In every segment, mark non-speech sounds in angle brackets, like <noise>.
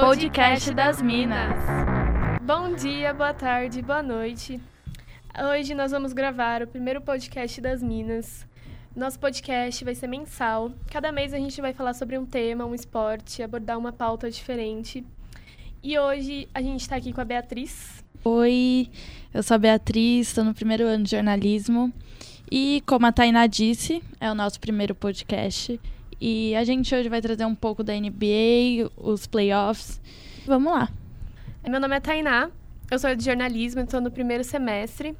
Podcast das Minas. Bom dia, boa tarde, boa noite. Hoje nós vamos gravar o primeiro podcast das Minas. Nosso podcast vai ser mensal. Cada mês a gente vai falar sobre um tema, um esporte, abordar uma pauta diferente. E hoje a gente está aqui com a Beatriz. Oi, eu sou a Beatriz, estou no primeiro ano de jornalismo. E como a Tainá disse, é o nosso primeiro podcast. E a gente hoje vai trazer um pouco da NBA, os playoffs. Vamos lá. Meu nome é Tainá, eu sou de jornalismo, estou no primeiro semestre.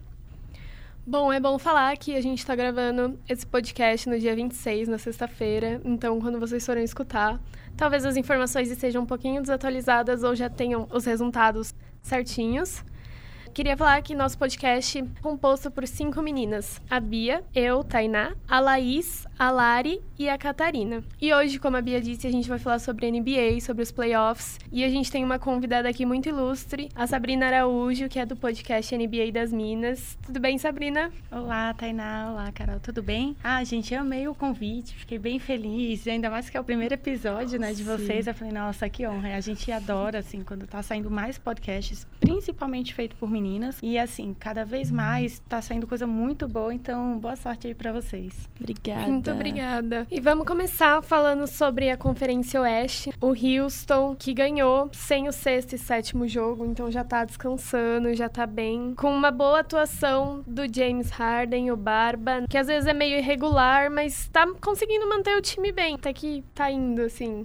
Bom, é bom falar que a gente está gravando esse podcast no dia 26, na sexta-feira. Então, quando vocês forem escutar, talvez as informações estejam um pouquinho desatualizadas ou já tenham os resultados certinhos. Queria falar que nosso podcast é composto por cinco meninas: a Bia, eu, Tainá, a Laís, a Lari e a Catarina. E hoje, como a Bia disse, a gente vai falar sobre NBA, sobre os playoffs. E a gente tem uma convidada aqui muito ilustre, a Sabrina Araújo, que é do podcast NBA das Minas. Tudo bem, Sabrina? Olá, Tainá. Olá, Carol. Tudo bem? Ah, gente, eu amei o convite, fiquei bem feliz. Ainda mais que é o primeiro episódio, né, de vocês. Eu falei, nossa, que honra. A gente adora, assim, quando tá saindo mais podcasts, principalmente feito por meninas. E assim, cada vez mais tá saindo coisa muito boa, então boa sorte aí para vocês. Obrigada. Muito obrigada. E vamos começar falando sobre a Conferência Oeste. O Houston, que ganhou sem o sexto e sétimo jogo, então já tá descansando, já tá bem. Com uma boa atuação do James Harden, o Barba, que às vezes é meio irregular, mas tá conseguindo manter o time bem. Até que tá indo, assim.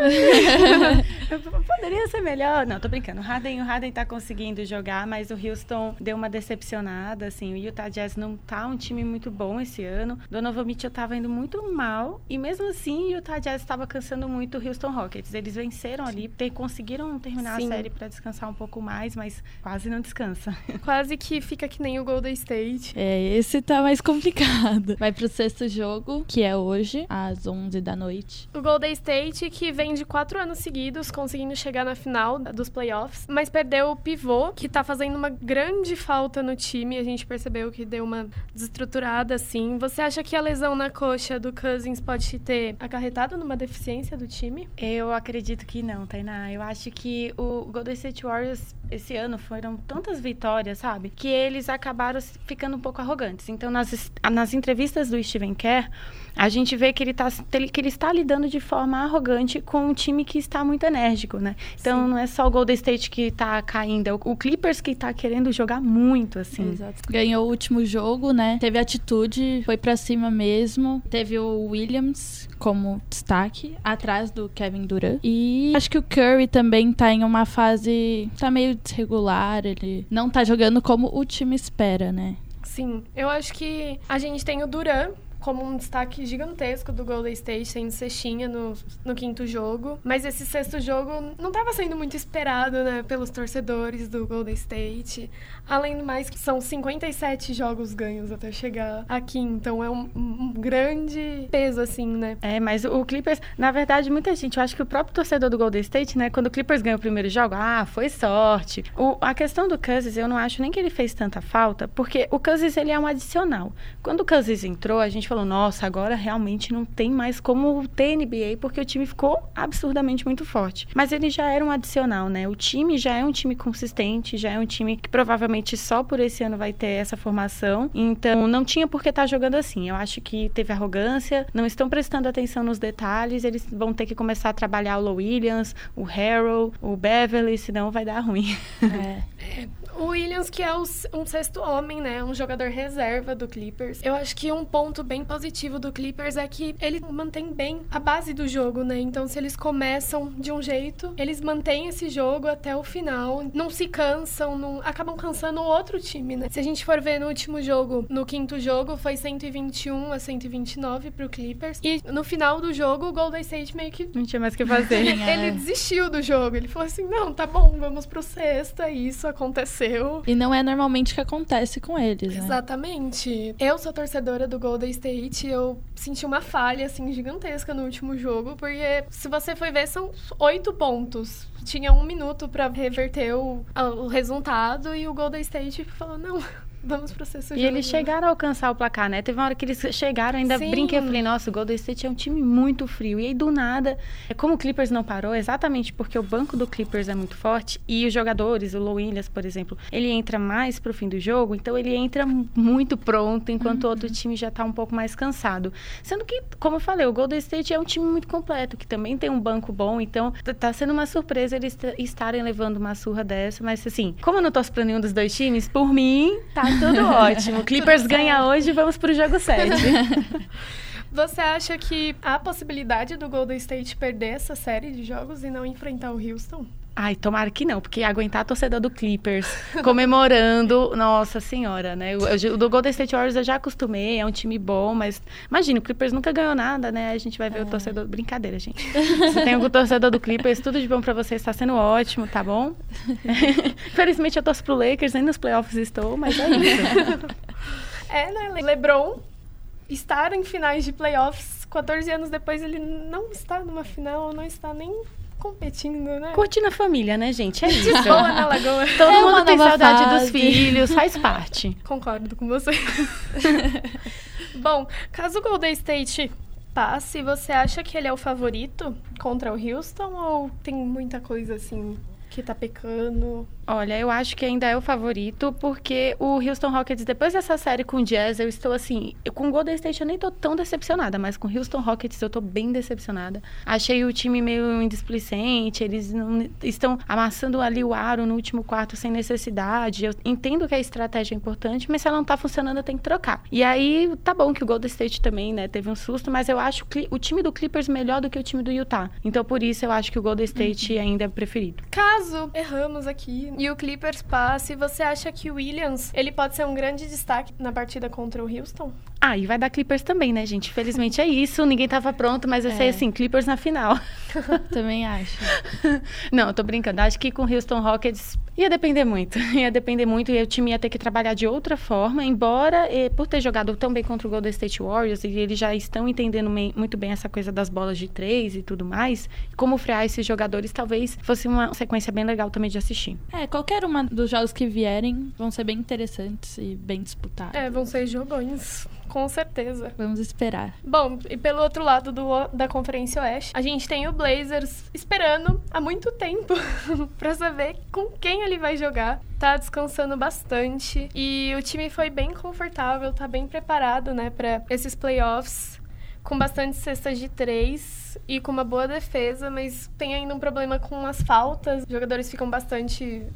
<laughs> Poderia ser melhor. Não, tô brincando. O Harden, o Harden tá conseguindo jogar, mas o Houston deu uma decepcionada, assim. O Utah Jazz não tá um time muito bom esse ano. Donovan Mitchell tava indo muito mal. E mesmo assim, o Utah Jazz estava cansando muito o Houston Rockets. Eles venceram ali, ter, conseguiram terminar Sim. a série para descansar um pouco mais, mas quase não descansa. <laughs> Quase que fica que nem o Golden State. É, esse tá mais complicado. Vai pro sexto jogo, que é hoje, às 11 da noite. O Golden State, que vem de quatro anos seguidos conseguindo chegar na final dos playoffs, mas perdeu o pivô, que tá fazendo uma grande falta no time. A gente percebeu que deu uma desestruturada, assim. Você acha que a lesão na coxa do Cousins pode ter acarretado numa deficiência do time? Eu acredito que não, Tainá. Eu acho que o Golden State Warriors esse ano foram tantas vitórias, sabe? Que eles acabaram ficando um pouco arrogantes. Então, nas, nas entrevistas do Steven Kerr, a gente vê que ele, tá, que ele está lidando de forma arrogante com um time que está muito enérgico, né? Então Sim. não é só o Golden State que está caindo, é o, o Clippers que está querendo jogar muito, assim. Exato. Ganhou o último jogo, né? Teve atitude, foi para cima mesmo. Teve o Williams como destaque, atrás do Kevin Durant. E acho que o Curry também tá em uma fase. tá meio desregular, ele não tá jogando como o time espera, né? Sim, eu acho que a gente tem o Duran, como um destaque gigantesco do Golden State, sendo cestinha no, no quinto jogo. Mas esse sexto jogo não estava sendo muito esperado, né, pelos torcedores do Golden State. Além do mais, são 57 jogos ganhos até chegar aqui, então é um, um grande peso, assim, né? É, mas o Clippers, na verdade, muita gente, eu acho que o próprio torcedor do Golden State, né, quando o Clippers ganhou o primeiro jogo, ah, foi sorte. O, a questão do Cousins, eu não acho nem que ele fez tanta falta, porque o Cousins, ele é um adicional. Quando o Cousins entrou, a gente falou, nossa, agora realmente não tem mais como ter NBA, porque o time ficou absurdamente muito forte. Mas ele já era um adicional, né? O time já é um time consistente, já é um time que provavelmente só por esse ano vai ter essa formação. Então, não tinha por que estar tá jogando assim. Eu acho que teve arrogância, não estão prestando atenção nos detalhes, eles vão ter que começar a trabalhar o Low Williams, o Harold, o Beverly, senão vai dar ruim. É. <laughs> O Williams, que é um sexto homem, né? Um jogador reserva do Clippers. Eu acho que um ponto bem positivo do Clippers é que ele mantém bem a base do jogo, né? Então, se eles começam de um jeito, eles mantêm esse jogo até o final. Não se cansam, não acabam cansando o outro time, né? Se a gente for ver no último jogo, no quinto jogo, foi 121 a 129 pro Clippers. E no final do jogo, o Golden State meio que. Não tinha mais o que fazer. <laughs> ele desistiu do jogo. Ele falou assim: não, tá bom, vamos pro sexta. E isso aconteceu aconteceu. E não é normalmente o que acontece com eles, né? Exatamente. Eu sou torcedora do Golden State, eu senti uma falha, assim, gigantesca no último jogo, porque se você for ver, são oito pontos tinha um minuto para reverter o, o, resultado e o Golden State falou: não, <laughs> Vamos pro sexto E jogo. eles chegaram a alcançar o placar, né? Teve uma hora que eles chegaram, ainda Sim. brinquei, falei, nossa, o Golden State é um time muito frio. E aí, do nada, é como o Clippers não parou, exatamente porque o banco do Clippers é muito forte e os jogadores, o Low Williams, por exemplo, ele entra mais pro fim do jogo, então ele entra muito pronto, enquanto o outro time já tá um pouco mais cansado. Sendo que, como eu falei, o Golden State é um time muito completo, que também tem um banco bom, então tá sendo uma surpresa eles estarem levando uma surra dessa, mas assim, como eu não torço pra nenhum dos dois times, por mim, tá tudo <laughs> ótimo. Clippers ganha hoje, vamos pro jogo 7. <laughs> Você acha que há possibilidade do Golden State perder essa série de jogos e não enfrentar o Houston? Ai, tomara que não, porque aguentar a torcedor do Clippers <laughs> comemorando, nossa senhora, né? O, do Golden State Warriors eu já acostumei, é um time bom, mas imagina, o Clippers nunca ganhou nada, né? A gente vai ver o torcedor. Brincadeira, gente. Se tem algum torcedor do Clippers, tudo de bom pra você, está sendo ótimo, tá bom? <laughs> Infelizmente eu torço pro Lakers, nem nos playoffs estou, mas é isso. <laughs> É, né? Le- LeBron estar em finais de playoffs 14 anos depois ele não está numa final, não está nem competindo, né? Curtindo a família, né, gente? É <laughs> isso. Boa na lagoa. Todo É mundo tem saudade fase. dos filhos, faz parte. <laughs> Concordo com você. <laughs> Bom, caso o Golden State passe, você acha que ele é o favorito contra o Houston ou tem muita coisa assim que tá pecando? Olha, eu acho que ainda é o favorito, porque o Houston Rockets, depois dessa série com o Jazz, eu estou assim. eu- com o Golden State eu nem tô tão decepcionada, mas com o Houston Rockets eu tô bem decepcionada. Achei o time meio indisplicente, eles não estão amassando ali o aro no último quarto sem necessidade. Eu entendo que a estratégia é importante, mas se ela não tá funcionando, tem que trocar. E aí, tá bom que o Golden State também, né, teve um susto, mas eu acho o time do Clippers melhor do que o time do Utah. Então, por isso, eu acho que o Golden State ainda é preferido. Caso erramos aqui e o Clippers passe, você acha que o Williams ele pode ser um grande destaque na partida contra o Houston? Ah, e vai dar Clippers também, né, gente? Felizmente é isso. Ninguém tava pronto, mas eu sei É. assim, Clippers na final. <laughs> Também acho. <laughs> Não, eu tô brincando. Acho que com o Houston Rockets ia depender muito. <laughs> Ia depender muito e o time ia ter que trabalhar de outra forma, embora eh, por ter jogado tão bem contra o Golden State Warriors e eles já estão entendendo mei- muito bem essa coisa das bolas de três e tudo mais, como frear esses jogadores talvez fosse uma sequência bem legal também de assistir. É, qualquer uma dos jogos que vierem vão ser bem interessantes e bem disputados. É, vão ser jogões, com certeza. Vamos esperar. Bom, e pelo outro lado do, da Conferência Oeste, a gente tem o Blazers esperando há muito tempo <laughs> pra saber com quem ele vai jogar. Tá descansando bastante e o time foi bem confortável, tá bem preparado, né, para esses playoffs. Com bastante cestas de três e com uma boa defesa, mas tem ainda um problema com as faltas. Os jogadores ficam bastante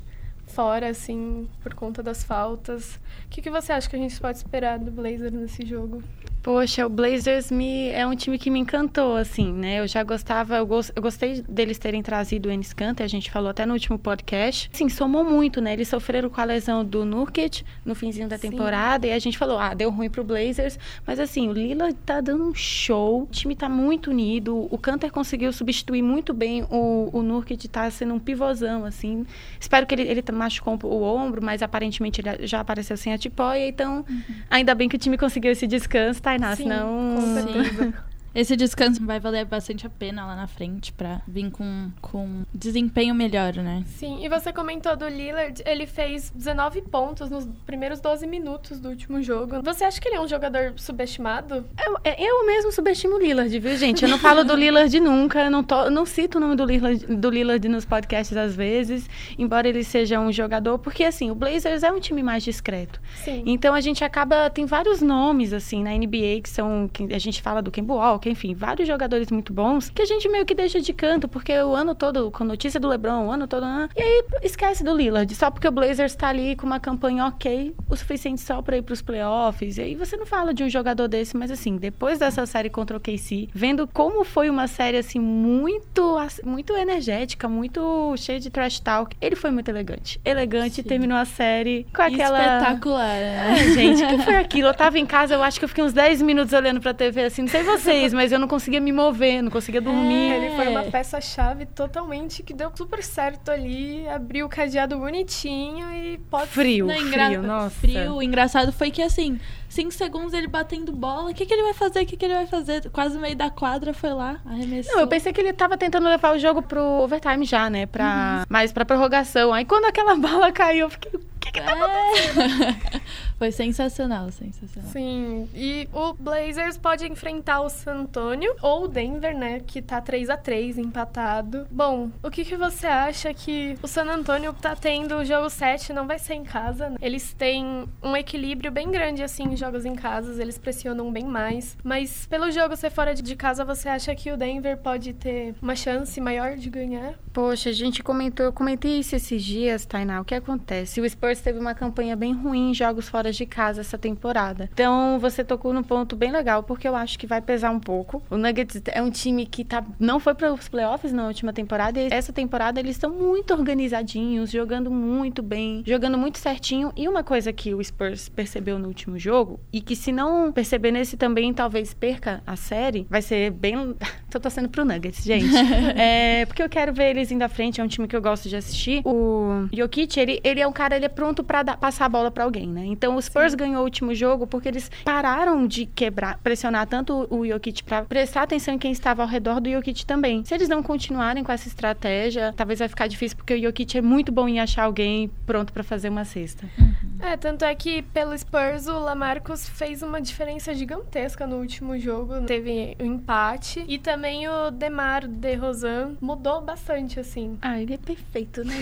fora, assim, por conta das faltas. O que, que você acha que a gente pode esperar do Blazers nesse jogo? Poxa, o Blazers me, é um time que me encantou, assim, né? Eu já gostava, eu, eu gostei deles terem trazido o Enes Kanter, a gente falou até no último podcast. Sim, somou muito, né? Eles sofreram com a lesão do Nurkic no finzinho da Sim. temporada e a gente falou, ah, deu ruim pro Blazers. Mas assim, o Lillard tá dando um show, o time tá muito unido, o Kanter conseguiu substituir muito bem o, o Nurkic, tá sendo um pivôzão, assim. Espero que ele, ele machucou o ombro, mas aparentemente ele já apareceu sem a tipóia, então ainda bem que o time conseguiu esse descanso, Tainá, Sim, senão... com certeza. <laughs> Esse descanso vai valer bastante a pena lá na frente pra vir com, com desempenho melhor, né? Sim, e você comentou do Lillard, ele fez 19 pontos nos primeiros 12 minutos do último jogo. Você acha que ele é um jogador subestimado? Eu, é, eu mesmo subestimo o Lillard, viu, gente? Eu não falo do Lillard <laughs> nunca, eu não, to- eu não cito o nome do Lillard, do Lillard nos podcasts às vezes, embora ele seja um jogador, porque assim, o Blazers é um time mais discreto. Sim. Então a gente acaba, tem vários nomes assim na NBA que são, que a gente fala do Kemba Walker, enfim, vários jogadores muito bons que a gente meio que deixa de canto, porque o ano todo, com notícia do LeBron, o ano todo, ah, e aí esquece do Lillard, só porque o Blazers tá ali com uma campanha ok, o suficiente só pra ir pros playoffs, e aí você não fala de um jogador desse, mas assim, depois dessa série contra o KC, vendo como foi uma série assim muito, muito energética, muito cheia de trash talk, ele foi muito elegante, elegante, Sim. terminou a série com aquela... Espetacular, né? Ai, gente, o que foi aquilo? Eu tava em casa, eu acho que eu fiquei uns 10 minutos olhando pra TV, assim, não sei vocês, mas eu não conseguia me mover, não conseguia dormir. É. Ele foi uma peça-chave totalmente que deu super certo ali, abriu o cadeado bonitinho e pode Frio, Não, frio, engra- nossa. frio. O engraçado foi que, assim, cinco segundos ele batendo bola. O que, que ele vai fazer? O que, que ele vai fazer? Quase no meio da quadra foi lá, arremessou. Não, eu pensei que ele tava tentando levar o jogo pro overtime já, né? Pra, Uhum. Mais pra prorrogação. Aí quando aquela <laughs> bola caiu, eu fiquei, o que que tá É. <laughs> Foi sensacional, sensacional. Sim, e o Blazers pode enfrentar o San Antonio ou o Denver, né, que tá 3 a 3 empatado. Bom, o que, que você acha que o San Antonio tá tendo o jogo 7, não vai ser em casa, né? Eles têm um equilíbrio bem grande, assim, em jogos em casa, eles pressionam bem mais. Mas pelo jogo ser fora de casa, você acha que o Denver pode ter uma chance maior de ganhar? Poxa, a gente comentou, eu comentei isso esses dias, Tainá. O que acontece? O Spurs teve uma campanha bem ruim em jogos fora de casa essa temporada. Então, você tocou num ponto bem legal, porque eu acho que vai pesar um pouco. O Nuggets é um time que tá, não foi para os playoffs na última temporada, e essa temporada eles estão muito organizadinhos, jogando muito bem, jogando muito certinho. E uma coisa que o Spurs percebeu no último jogo, e que se não perceber nesse também, talvez perca a série, vai ser bem. <laughs> Tô torcendo pro Nuggets, gente. <laughs> é, porque eu quero ver eles indo à frente, é um time que eu gosto de assistir. O Jokic, ele, ele é um cara, ele é pronto para passar a bola para alguém, né? Então o Spurs Sim. ganhou o último jogo porque eles pararam de quebrar, pressionar tanto o Jokic para prestar atenção em quem estava ao redor do Jokic também. Se eles não continuarem com essa estratégia, talvez vai ficar difícil porque o Jokic é muito bom em achar alguém pronto para fazer uma cesta. Uhum. É, tanto é que pelo Spurs o Lamarcus fez uma diferença gigantesca no último jogo, teve um empate e também o Demar DeRozan mudou bastante assim. Ah, ele é perfeito, né?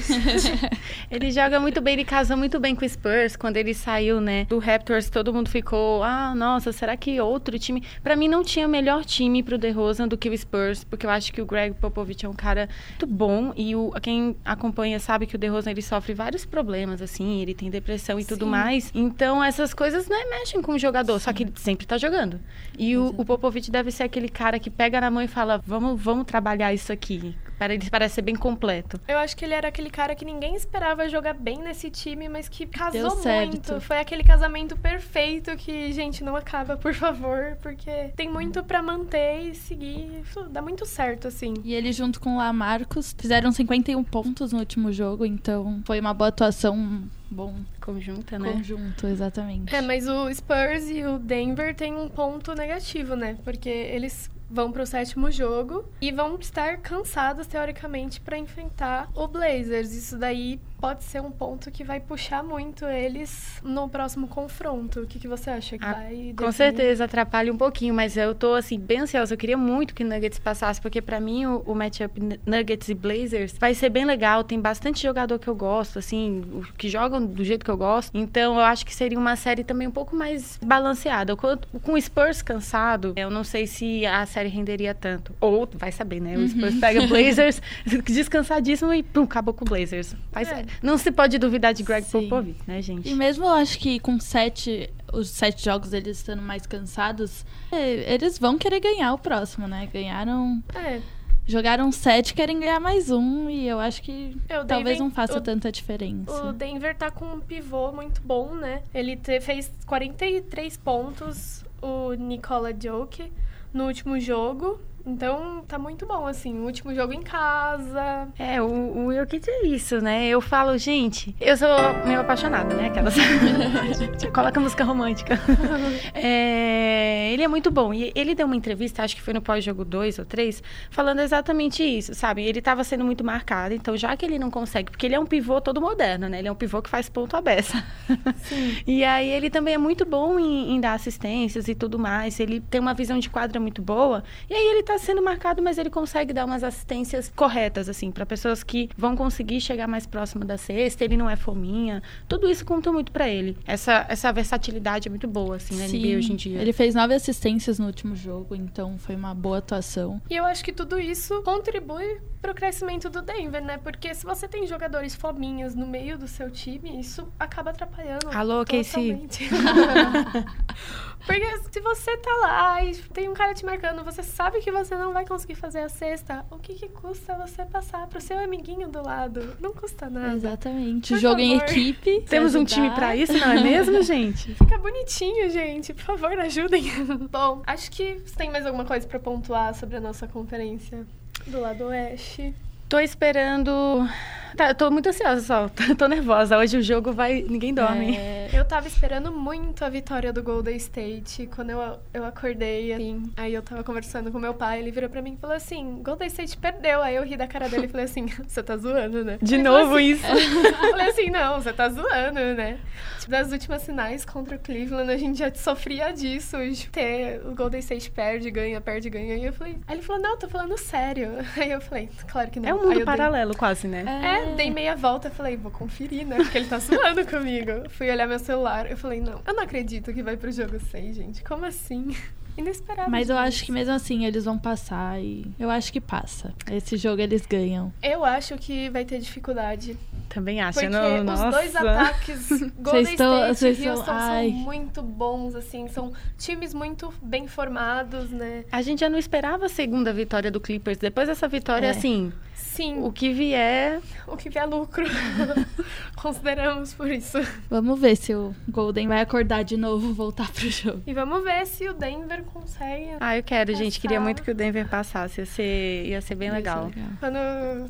<laughs> ele joga muito bem, ele casa muito bem com o Spurs. Quando ele saiu, né, do Raptors, todo mundo ficou, ah, nossa, será que outro time? Para mim não tinha melhor time pro DeRozan do que o Spurs, porque eu acho que o Greg Popovich é um cara muito bom e o quem acompanha sabe que o DeRozan ele sofre vários problemas assim, ele tem depressão e Sim. tudo mais. Então essas coisas né, mexem com o jogador, Sim. só que ele sempre tá jogando. E o, o Popovich deve ser aquele cara que pega na mão e fala: "Vamos, vamos trabalhar isso aqui". Para ele parece ser bem completo. Eu acho que ele era aquele cara que ninguém esperava jogar bem nesse time, mas que casou muito. Foi aquele casamento perfeito que, gente, não acaba, por favor, porque tem muito para manter e seguir. Dá muito certo, assim. E ele, junto com o Lamarcos, fizeram 51 pontos no último jogo, então foi uma boa atuação bom. Conjunta, né? Conjunto, exatamente. É, mas o Spurs e o Denver têm um ponto negativo, né? Porque eles vão para o sétimo jogo e vão estar cansados teoricamente para enfrentar o Blazers. Isso daí pode ser um ponto que vai puxar muito eles no próximo confronto. O que, que você acha que ah, vai definir? Com certeza atrapalha um pouquinho, mas eu tô assim bem ansiosa. Eu queria muito que Nuggets passasse, porque para mim o, o matchup Nuggets e Blazers vai ser bem legal. Tem bastante jogador que eu gosto, assim, que jogam do jeito que eu gosto. Então eu acho que seria uma série também um pouco mais balanceada. Com, o Spurs cansado, eu não sei se a série renderia tanto. Ou vai saber, né? O uhum. Spurs pega <laughs> Blazers <laughs> descansadíssimo e pum, acabou com o Blazers. Vai, é. Não se pode duvidar de Greg Sim. Popovich, né, gente? E mesmo eu acho que com sete, os sete jogos eles estando mais cansados, é, eles vão querer ganhar o próximo, né? Ganharam. É. Jogaram sete, querem ganhar mais um, e eu acho que é, talvez Denver, não faça o, tanta diferença. O Denver tá com um pivô muito bom, né? Ele te, fez 43 pontos, o Nicola Joke, no último jogo. Então, tá muito bom, assim. O último jogo em casa. É, o, o que é isso, né? Eu falo, gente, eu sou meio apaixonada, né? Aquelas. <laughs> Coloca música romântica. <laughs> é, ele é muito bom. E ele deu uma entrevista, acho que foi no pós-jogo 2 ou 3, falando exatamente isso, sabe? Ele tava sendo muito marcado, então já que ele não consegue, porque ele é um pivô todo moderno, né? Ele é um pivô que faz ponto à beça. Sim. <laughs> e aí ele também é muito bom em, em dar assistências e tudo mais. Ele tem uma visão de quadra muito boa. E aí ele tá sendo marcado, mas ele consegue dar umas assistências corretas, assim, para pessoas que vão conseguir chegar mais próximo da cesta. Ele não é fominha. Tudo isso conta muito para ele. Essa, essa versatilidade é muito boa, assim, na Sim, NBA hoje em dia. Ele fez nove assistências no último jogo, então foi uma boa atuação. E eu acho que tudo isso contribui para o crescimento do Denver, né? Porque se você tem jogadores fominhas no meio do seu time, isso acaba atrapalhando. Alô, Casey. <laughs> Porque se você tá lá e tem um cara te marcando, você sabe que você não vai conseguir fazer a cesta, o que, que custa você passar pro seu amiguinho do lado? Não custa nada. Exatamente. Por Jogo favor. em equipe. <laughs> Temos um time para isso, não é mesmo, gente? <laughs> Fica bonitinho, gente. Por favor, ajudem. Bom, acho que tem mais alguma coisa para pontuar sobre a nossa conferência do lado oeste. Tô esperando Tá, eu tô muito ansiosa só. <laughs> Tô nervosa. Hoje o jogo vai. Ninguém dorme. É, Eu tava esperando muito a vitória do Golden State. Quando eu, eu acordei, assim, aí eu tava conversando com meu pai, ele virou pra mim e falou assim: Golden State perdeu. Aí eu ri da cara dele e falei assim: <laughs> Você tá zoando, né? De Ele novo assim- isso. <laughs> Eu falei assim: Não, você tá zoando, né? Tipo, das últimas finais contra o Cleveland, a gente já sofria disso, de ter o Golden State perde, ganha, perde, ganha. E eu falei: Aí ele falou: Não, tô falando sério. Aí eu falei: Claro que não. É um Aí mundo eu dei- paralelo, quase, né? é, dei meia volta, falei, vou conferir, né? Porque ele tá <laughs> zoando comigo. Fui olhar meu celular, eu falei, não, eu não acredito que vai pro jogo 6, gente. Como assim? <laughs> Inesperado. Mas eu acho que mesmo assim eles vão passar e eu acho que passa. Esse jogo eles ganham. Eu acho que vai ter dificuldade. Também acho. Porque não, os nossa. dois ataques <laughs> Golden estão- State vocês e Houston estão- são muito bons, assim. São times muito bem formados, né? A gente já não esperava a segunda vitória do Clippers. Depois dessa vitória, É. assim, Sim, o que vier. <laughs> o que vier lucro. <laughs> Consideramos por isso. Vamos ver se o Golden vai acordar de novo, voltar pro jogo. E vamos ver se o Denver consegue Ah, eu quero, gente. Queria Passar. muito que o Denver passasse. Ia ser, ia ser bem legal. Quando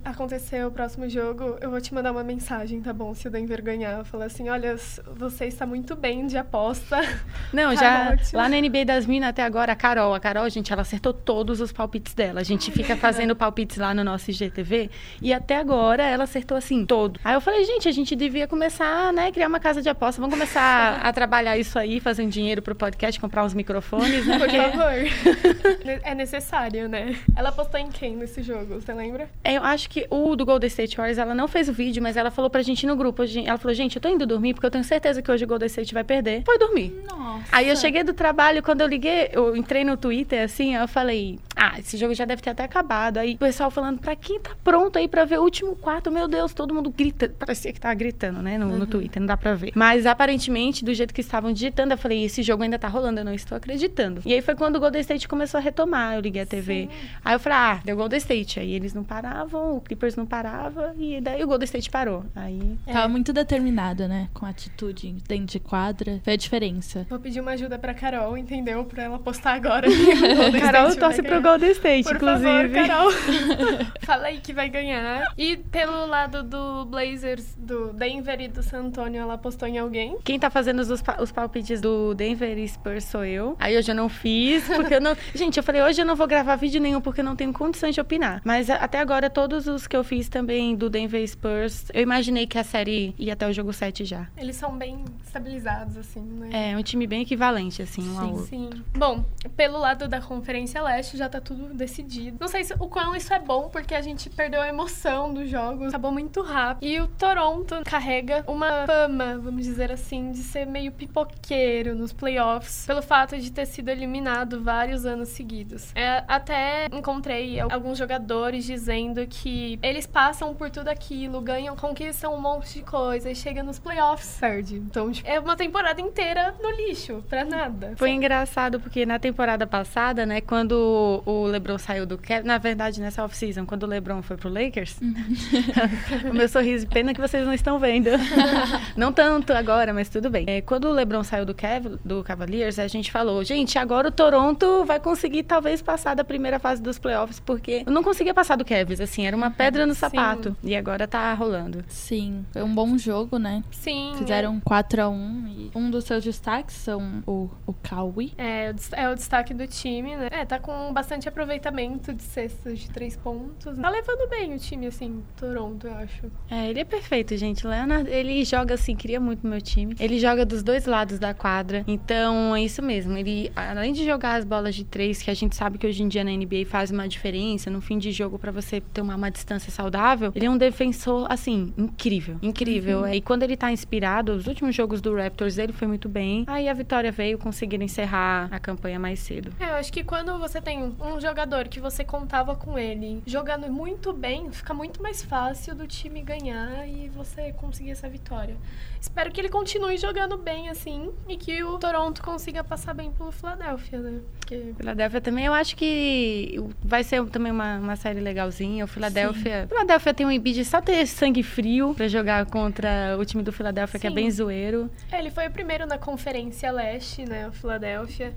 acontecer o próximo jogo, eu vou te mandar uma mensagem, tá bom? Se o Denver ganhar, eu falar assim: olha, você está muito bem de aposta. <laughs> Não, Tá já ótimo. lá na NBA das Minas até agora, a Carol, a Carol, gente, ela acertou todos os palpites dela. A gente fica fazendo palpites lá no nosso IGTV e até agora ela acertou assim todo. Aí eu falei, gente, a gente devia começar, né, criar uma casa de aposta. Vamos começar a trabalhar isso aí, fazer um dinheiro pro podcast, comprar uns microfones, né? Por favor. <laughs> É necessário, né? Ela apostou em quem nesse jogo, você lembra? eu acho que o do Golden State Warriors, ela não fez o vídeo, mas ela falou pra gente no grupo. Ela falou, gente, eu tô indo dormir porque eu tenho certeza que hoje o Golden State vai perder. Foi dormir. Nossa. Aí eu cheguei do trabalho, quando eu liguei, eu entrei no Twitter, assim, eu falei, ah, esse jogo já deve ter até acabado. Aí o pessoal falando, pra quem tá pronto aí pra ver o último quarto, meu Deus, todo mundo grita. Parecia que tava gritando, né, no, no Twitter, não dá pra ver. Mas aparentemente, do jeito que estavam digitando, eu falei, esse jogo ainda tá rolando, eu não estou acreditando. E aí foi quando o Golden State começou a retomar, eu liguei a TV. Aí eu falei, ah, deu Golden State. Aí eles não paravam, o Clippers não parava, e daí o Golden State parou. Aí Tava muito determinada, né? Com atitude dentro de quadra. Foi a diferença. Vou pedir uma ajuda pra Carol, entendeu? Pra ela postar agora. <laughs> Carol torce pro. Golden State, Por inclusive. favor, Carol. <laughs> Fala aí que vai ganhar. E pelo lado do Blazers, do Denver e do San Antonio, ela apostou em alguém? Quem tá fazendo os, os palpites do Denver e Spurs sou eu. Aí hoje eu não fiz, <laughs> porque eu não. Gente, eu falei, hoje eu não vou gravar vídeo nenhum, porque eu não tenho condições de opinar. Mas até agora, todos os que eu fiz também do Denver e Spurs, eu imaginei que a série ia até o jogo 7 já. Eles são bem estabilizados, assim, né? É um time bem equivalente, assim, um ao Sim, outro. Sim. Bom, pelo lado da Conferência Leste já tá tudo decidido. Não sei se, o quão isso é bom, porque a gente perdeu a emoção dos jogos. Acabou muito rápido. E o Toronto carrega uma fama, vamos dizer assim, de ser meio pipoqueiro nos playoffs, pelo fato de ter sido eliminado vários anos seguidos. É, até encontrei alguns jogadores dizendo que eles passam por tudo aquilo, ganham, conquistam um monte de coisa, e chega nos playoffs, perde. Então, tipo, é uma temporada inteira no lixo, pra nada. Foi engraçado porque na temporada passada, né, quando o LeBron saiu do Cavs, na verdade nessa off-season, quando o LeBron foi pro Lakers, <laughs> o meu sorriso, pena que vocês não estão vendo. <laughs> não tanto agora, mas tudo bem. É, quando o LeBron saiu do, Cav, do Cavaliers, a gente falou, gente, agora o Toronto vai conseguir talvez passar da primeira fase dos playoffs, porque eu não conseguia passar do Cavs, assim, era uma pedra no Sim. sapato. E agora tá rolando. Sim, foi um bom jogo, né? Sim. Fizeram 4 a 1 e um dos seus destaques são o, o Kawhi. É, é o destaque do time, né? É, tá com bastante aproveitamento de cestas de três pontos. Tá levando bem o time, assim, Toronto, eu acho. É, ele é perfeito, gente. Leonard, ele joga assim, queria muito no meu time. Ele joga dos dois lados da quadra. Então, é isso mesmo. Ele, além de jogar as bolas de três, que a gente sabe que hoje em dia na NBA faz uma diferença, no fim de jogo, pra você ter uma, uma distância saudável, ele é um defensor, assim, incrível. Incrível. E quando ele tá inspirado, os últimos jogos do Raptors, ele foi muito bem. Aí a vitória veio, conseguiram encerrar a campanha mais cedo. É, eu acho que quando você tem um jogador que você contava com ele jogando muito bem, fica muito mais fácil do time ganhar e você conseguir essa vitória. Espero que ele continue jogando bem, assim, e que o Toronto consiga passar bem pelo Philadelphia, né? Porque Philadelphia também, eu acho que vai ser também uma, uma série legalzinha. O Philadelphia. Philadelphia tem um Embiid só ter sangue frio pra jogar contra o time do Philadelphia, que é Sim. bem zoeiro. É, ele foi o primeiro na Conferência Leste, né? O Philadelphia.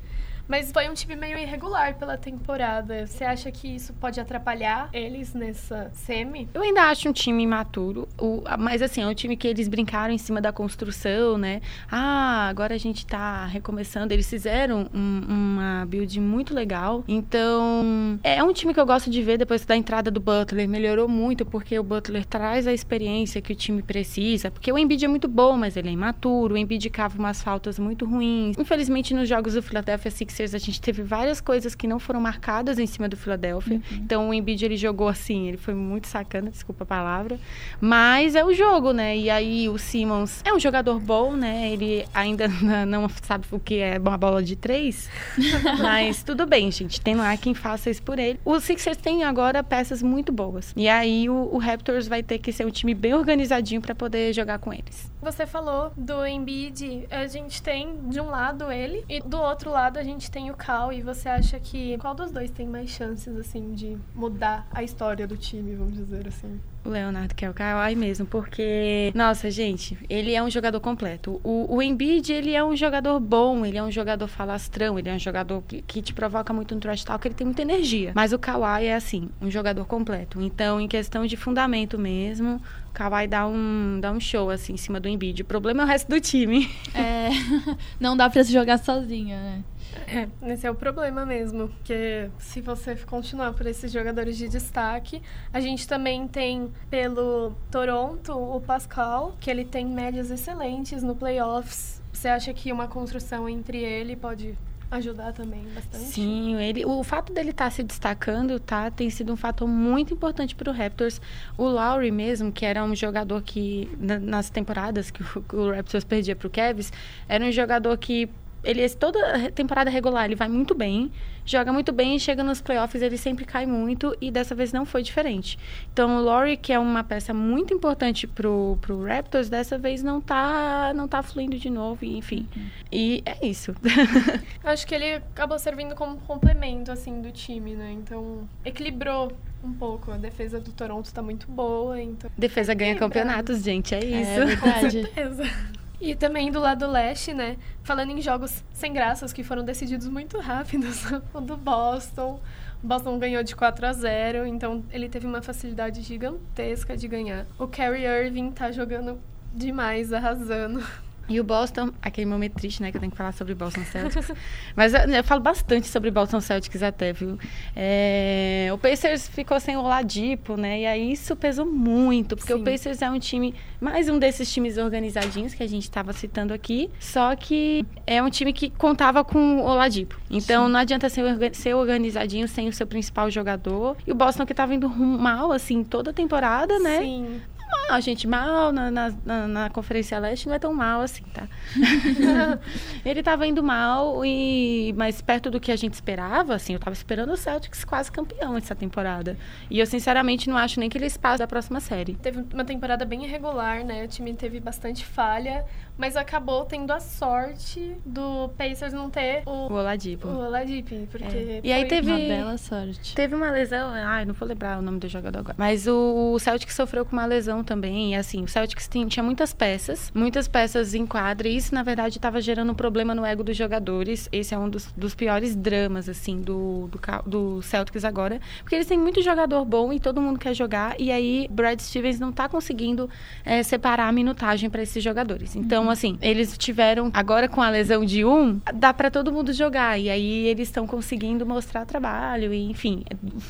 Mas foi um time meio irregular pela temporada. Você acha que isso pode atrapalhar eles nessa semi? Eu ainda acho um time imaturo, o, mas assim, é um time que eles brincaram em cima da construção, né? Ah, agora a gente tá recomeçando. Eles fizeram um, uma build muito legal. Então, é um time que eu gosto de ver depois da entrada do Butler. Melhorou muito, porque o Butler traz a experiência que o time precisa. Porque o Embiid é muito bom, mas ele é imaturo. O Embiid cava umas faltas muito ruins. Infelizmente, nos jogos do Philadelphia Sixers, a gente teve várias coisas que não foram marcadas em cima do Philadelphia. Uhum. Então, o Embiid, ele jogou assim, ele foi muito sacana, desculpa a palavra. Mas é o jogo, né? E aí, o Simmons é um jogador bom, né? Ele ainda <laughs> não sabe o que é uma bola de três. <laughs> mas tudo bem, gente. Tem lá quem faça isso por ele. O Sixers tem agora peças muito boas. E aí, o, o Raptors vai ter que ser um time bem organizadinho para poder jogar com eles. Você falou do Embiid, a gente tem de um lado ele e do outro lado a gente tem o Cal. E você acha que qual dos dois tem mais chances assim de mudar a história do time, vamos dizer assim? O Leonardo, que é o Kawhi mesmo, porque, nossa, gente, ele é um jogador completo. O, o Embiid, ele é um jogador bom, ele é um jogador falastrão, ele é um jogador que, que te provoca muito no trash talk, ele tem muita energia. Mas o Kawhi é, assim, um jogador completo. Então, em questão de fundamento mesmo, o Kawhi dá um, dá um show, assim, em cima do Embiid. O problema é o resto do time. É, <laughs> não dá pra se jogar sozinha, né? É, esse é o problema mesmo, porque se você continuar por esses jogadores de destaque, a gente também tem pelo Toronto o Pascal, que ele tem médias excelentes no playoffs. Você acha que uma construção entre ele pode ajudar também bastante? Sim, ele, o fato dele estar tá se destacando, tá, tem sido um fator muito importante para o Raptors. O Lowry mesmo, que era um jogador que nas temporadas que o, o Raptors perdia para o Cavs, era um jogador que ele toda temporada regular ele vai muito bem, joga muito bem, chega nos playoffs ele sempre cai muito e dessa vez não foi diferente. Então o Laurie, que é uma peça muito importante pro, pro Raptors, dessa vez não tá não tá fluindo de novo, enfim. Uhum. E é isso. <laughs> Acho que ele acabou servindo como complemento assim do time, né? Então equilibrou um pouco. A defesa do Toronto está muito boa, então. Defesa ganha campeonatos, gente, é, é isso. É verdade. <laughs> Com certeza. <laughs> E também do lado leste, né? Falando em jogos sem graças que foram decididos muito rápidos. <laughs> o do Boston. O Boston ganhou de 4 a 0, então ele teve uma facilidade gigantesca de ganhar. O Kyrie Irving tá jogando demais, arrasando. <laughs> E o Boston, aquele momento triste, né, que eu tenho que falar sobre Boston Celtics. <laughs> Mas eu, eu, falo bastante sobre Boston Celtics até, viu? É, o Pacers ficou sem o Ladipo, né? E aí isso pesou muito, porque Sim. o Pacers é um time, mais um desses times organizadinhos que a gente estava citando aqui, só que é um time que contava com o Ladipo. Então Sim. não adianta ser, ser organizadinho sem o seu principal jogador. E o Boston que estava indo mal, assim, toda a temporada, né? Sim mal, gente. Mal na, na, na, Conferência Leste não é tão mal assim, tá? <laughs> ele tava indo mal, e mas perto do que a gente esperava, assim, eu tava esperando o Celtics quase campeão essa temporada. E eu, sinceramente, não acho nem que eles passem da próxima série. Teve uma temporada bem irregular, né? O time teve bastante falha, mas acabou tendo a sorte do Pacers não ter o, o Oladipo. O Oladipo, porque é. E aí teve uma bela sorte. Teve uma lesão, ai, não vou lembrar o nome do jogador agora. Mas o Celtics sofreu com uma lesão também, e assim, o Celtics tinha muitas peças, muitas peças em quadra, e isso na verdade estava gerando um problema no ego dos jogadores. Esse é um dos, dos piores dramas assim do, do, do Celtics agora, porque eles têm muito jogador bom e todo mundo quer jogar, e aí Brad Stevens não está conseguindo é, separar a minutagem para esses jogadores. Então, uhum. assim, eles tiveram agora com a lesão de um, dá para todo mundo jogar, e aí eles estão conseguindo mostrar trabalho e enfim,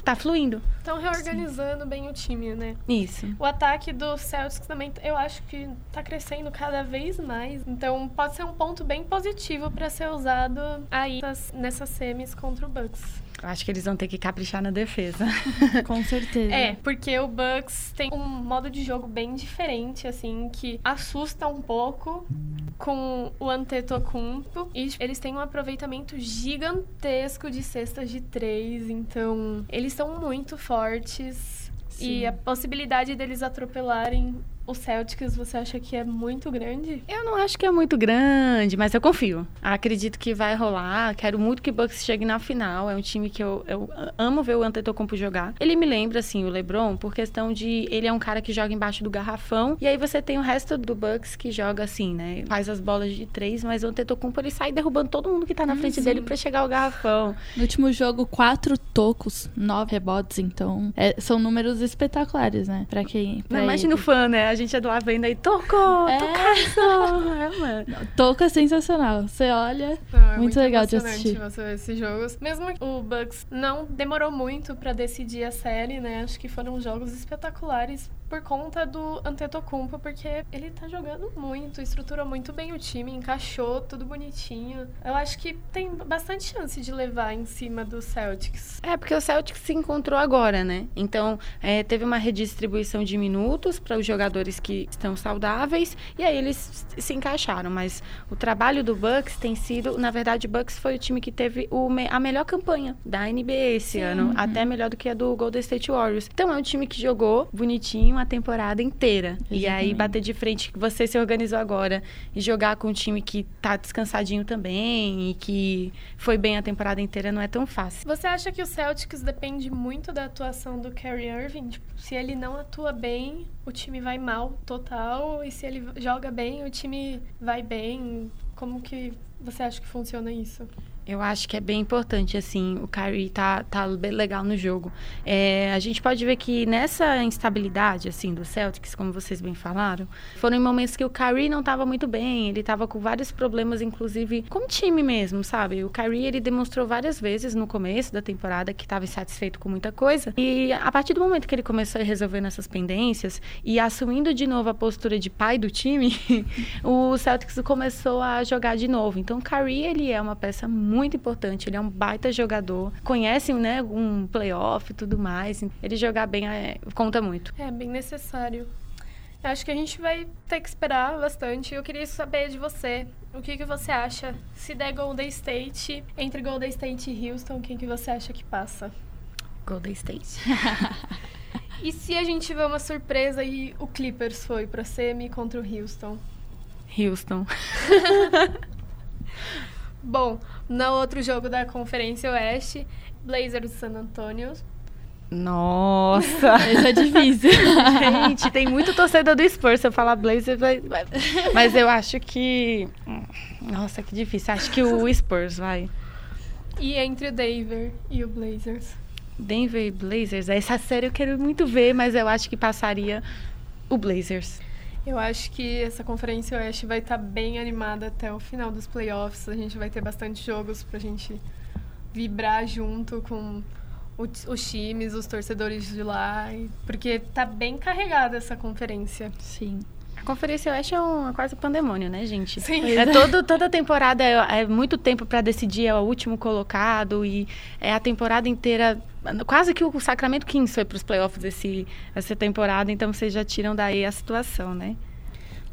tá fluindo. Estão reorganizando Sim. bem o time, né? Isso. O ataque do Celtics também, eu acho que tá crescendo cada vez mais. Então, pode ser um ponto bem positivo para ser usado aí nessas semis contra o Bucks. Acho que eles vão ter que caprichar na defesa. <laughs> Com certeza. É, porque o Bucks tem um modo de jogo bem diferente, assim, que assusta um pouco com o Antetokounmpo. E eles têm um aproveitamento gigantesco de cestas de três, então eles são muito fortes. Sim. E a possibilidade deles atropelarem o Celtics, você acha que é muito grande? Eu não acho que é muito grande, mas eu confio. Acredito que vai rolar. Quero muito que o Bucks chegue na final. É um time que eu, eu amo ver o Antetokounmpo jogar. Ele me lembra, assim, o LeBron, por questão de... Ele é um cara que joga embaixo do garrafão. E aí você tem o resto do Bucks que joga assim, né? Faz as bolas de três, mas o Antetokounmpo, ele sai derrubando todo mundo que tá na frente sim. dele para chegar ao garrafão. No último jogo, quatro tocos, nove rebotes. Então, é, são números espetaculares, né? Pra quem... Pra não, imagina o fã, né? gente é do lá vendo aí, tocou, é. tocaço. <laughs> é, mano. Toca é sensacional. Você olha, não, é muito, muito legal de assistir. você ver esses jogos. Mesmo que o Bucks não demorou muito pra decidir a série, né? Acho que foram jogos espetaculares por conta do Antetokounmpo, porque ele tá jogando muito, estruturou muito bem o time, encaixou tudo bonitinho. Eu acho que tem bastante chance de levar em cima do Celtics. É, porque o Celtics se encontrou agora, né? Então, é, teve uma redistribuição de minutos para os jogadores que estão saudáveis e aí eles se encaixaram, mas o trabalho do Bucks tem sido, na verdade, o Bucks foi o time que teve o, a melhor campanha da NBA esse Sim, ano, até melhor do que a do Golden State Warriors. Então, é um time que jogou bonitinho, uma temporada inteira. Exatamente. E aí bater de frente que você se organizou agora e jogar com um time que tá descansadinho também e que foi bem a temporada inteira não é tão fácil. Você acha que o Celtics depende muito da atuação do Kyrie Irving? Tipo, se ele não atua bem, o time vai mal total e se ele joga bem, o time vai bem. Como que você acha que funciona isso? Eu acho que é bem importante, assim, o Kyrie tá, tá bem legal no jogo. É, a gente pode ver que nessa instabilidade, assim, do Celtics, como vocês bem falaram, foram em momentos que o Kyrie não estava muito bem, ele estava com vários problemas, inclusive com o time mesmo, sabe? O Kyrie, ele demonstrou várias vezes no começo da temporada que estava insatisfeito com muita coisa, e a partir do momento que ele começou a resolver essas pendências e assumindo de novo a postura de pai do time, <laughs> o Celtics começou a jogar de novo. Então, o Kyrie, ele é uma peça muito muito importante. Ele é um baita jogador, conhece, né, um playoff e tudo mais. Ele jogar bem é, conta muito. É bem necessário. Acho que a gente vai ter que esperar bastante. Eu queria saber de você. O que, que você acha? Se der Golden State, entre Golden State e Houston, quem que você acha que passa? Golden State. <laughs> e se a gente tiver uma surpresa e o Clippers foi pra semi contra o Houston? Houston. <laughs> Bom, no outro jogo da Conferência Oeste, Blazers San Antonio. Nossa! Isso é difícil. <laughs> Gente, tem muito torcedor do Spurs. Se eu falar Blazers, vai... mas eu acho que. Nossa, que difícil. Acho que o Spurs vai. E entre o Denver e o Blazers? Denver e Blazers. Essa série eu quero muito ver, mas eu acho que passaria o Blazers. Eu acho que essa Conferência Oeste vai estar tá bem animada até o final dos playoffs. A gente vai ter bastante jogos para a gente vibrar junto com os times, os torcedores de lá, porque tá bem carregada essa conferência. Sim. A Conferência Oeste é, um, quase um pandemônio, né, gente? Sim. É todo, toda temporada é, é, muito tempo para decidir é o último colocado e é a temporada inteira quase que o Sacramento Kings foi para os playoffs esse, essa temporada, então vocês já tiram daí a situação, né?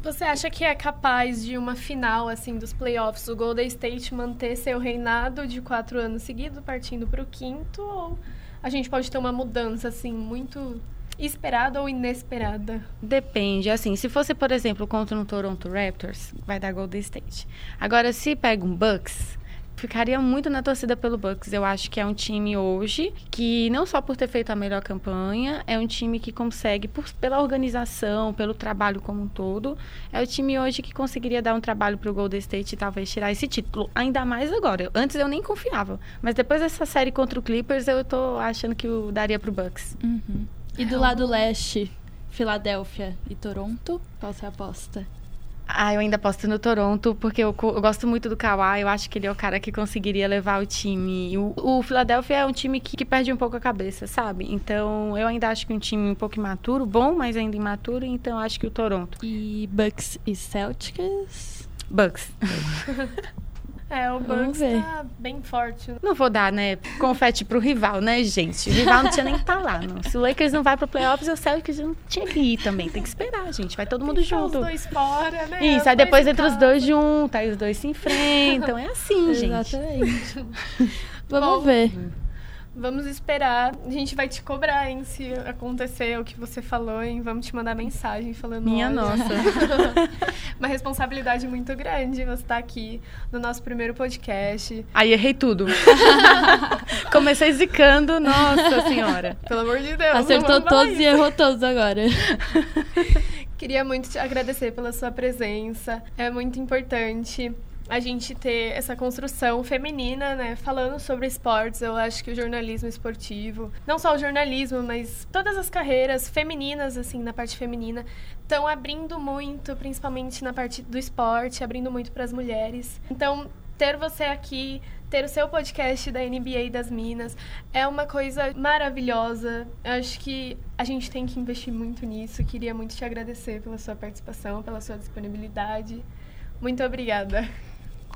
Você acha que é capaz de uma final assim dos playoffs, o Golden State manter seu reinado de quatro anos seguidos, partindo para o quinto, ou a gente pode ter uma mudança assim muito esperada ou inesperada? Depende. Assim, se fosse, por exemplo, contra um Toronto Raptors, vai dar Golden State. Agora, se pega um Bucks, ficaria muito na torcida pelo Bucks. Eu acho que é um time hoje que não só por ter feito a melhor campanha, é um time que consegue por, pela organização, pelo trabalho como um todo, é o time hoje que conseguiria dar um trabalho para o Golden State e talvez tirar esse título. Ainda mais agora. Antes eu nem confiava, mas depois dessa série contra o Clippers eu tô achando que o daria para o Bucks. Uhum. E do lado leste, Filadélfia e Toronto, qual você aposta? Ah, eu ainda aposto no Toronto, porque eu, eu, gosto muito do Kawhi. Eu acho que ele é o cara que conseguiria levar o time. O, o Philadelphia é um time que, que, perde um pouco a cabeça, sabe? Então, eu ainda acho que um time um pouco imaturo, bom, mas ainda imaturo. Então, acho que o Toronto. E Bucks e Celtics? Bucks. <laughs> É, o Bucks tá bem forte. Não vou dar, né, confete pro rival, né, gente? O rival não tinha nem que tá lá, não. Se o Lakers não vai pro playoffs, o Celtics não tinha que ir também. Tem que esperar, gente. Vai todo mundo junto. os dois fora, né? Isso, aí depois entra os dois juntos, aí os dois se enfrentam. É assim, <laughs> gente. Exatamente. Vamos Bom, ver. Vamos esperar. A gente vai te cobrar, hein, se acontecer o que você falou, hein? Vamos te mandar mensagem falando. Minha nossa. <laughs> Uma responsabilidade muito grande você estar aqui no nosso primeiro podcast. Aí errei tudo. <laughs> Comecei zicando, nossa senhora. Pelo amor de Deus. Acertou todos e isso. errou todos agora. <laughs> Queria muito te agradecer pela sua presença. É muito importante a gente ter essa construção feminina, né? Falando sobre esportes, eu acho que o jornalismo esportivo, não só o jornalismo, mas todas as carreiras femininas, assim, na parte feminina, estão abrindo muito, principalmente na parte do esporte, abrindo muito para as mulheres. Então, ter você aqui, ter o seu podcast da NBA das Minas, é uma coisa maravilhosa. Eu acho que a gente tem que investir muito nisso. Queria muito te agradecer pela sua participação, pela sua disponibilidade. Muito obrigada.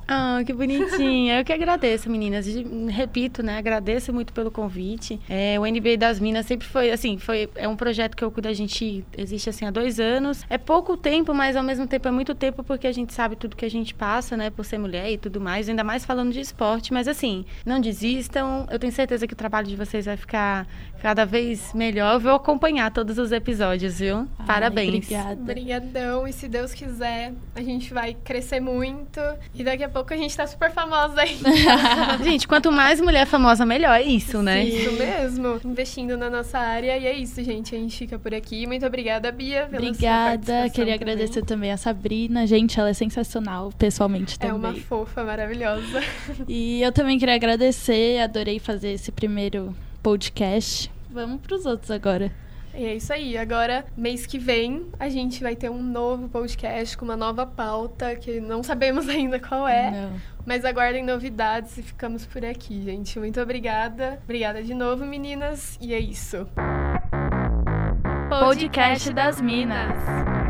Ah, que bonitinha. Eu que agradeço, meninas. Repito, né? Agradeço muito pelo convite. É, o NBA das Minas sempre foi, assim, foi, é um projeto que eu cuido, a gente existe, assim, há dois anos. É pouco tempo, mas ao mesmo tempo é muito tempo porque a gente sabe tudo que a gente passa, né? Por ser mulher e tudo mais. Ainda mais falando de esporte. Mas, assim, não desistam. Eu tenho certeza que o trabalho de vocês vai ficar cada vez melhor. Eu vou acompanhar todos os episódios, viu? Ai, Parabéns. Obrigada. Obrigadão. E se Deus quiser, a gente vai crescer muito. E daqui a pouco a gente tá super famosa aí. <laughs> Gente, quanto mais mulher famosa, melhor. É isso, né? Isso mesmo. Investindo na nossa área. E é isso, gente. A gente fica por aqui. Muito obrigada, Bia. Pela Obrigada. Queria também. agradecer também a Sabrina. Gente, ela é sensacional, pessoalmente É também. uma fofa maravilhosa. <laughs> E eu também queria agradecer, adorei fazer esse primeiro podcast. Vamos pros outros agora. E é isso aí. Agora, mês que vem, a gente vai ter um novo podcast com uma nova pauta que não sabemos <laughs> ainda qual é. Não. Mas aguardem novidades e ficamos por aqui, gente. Muito obrigada. Obrigada de novo, meninas. E é isso. Podcast das Minas.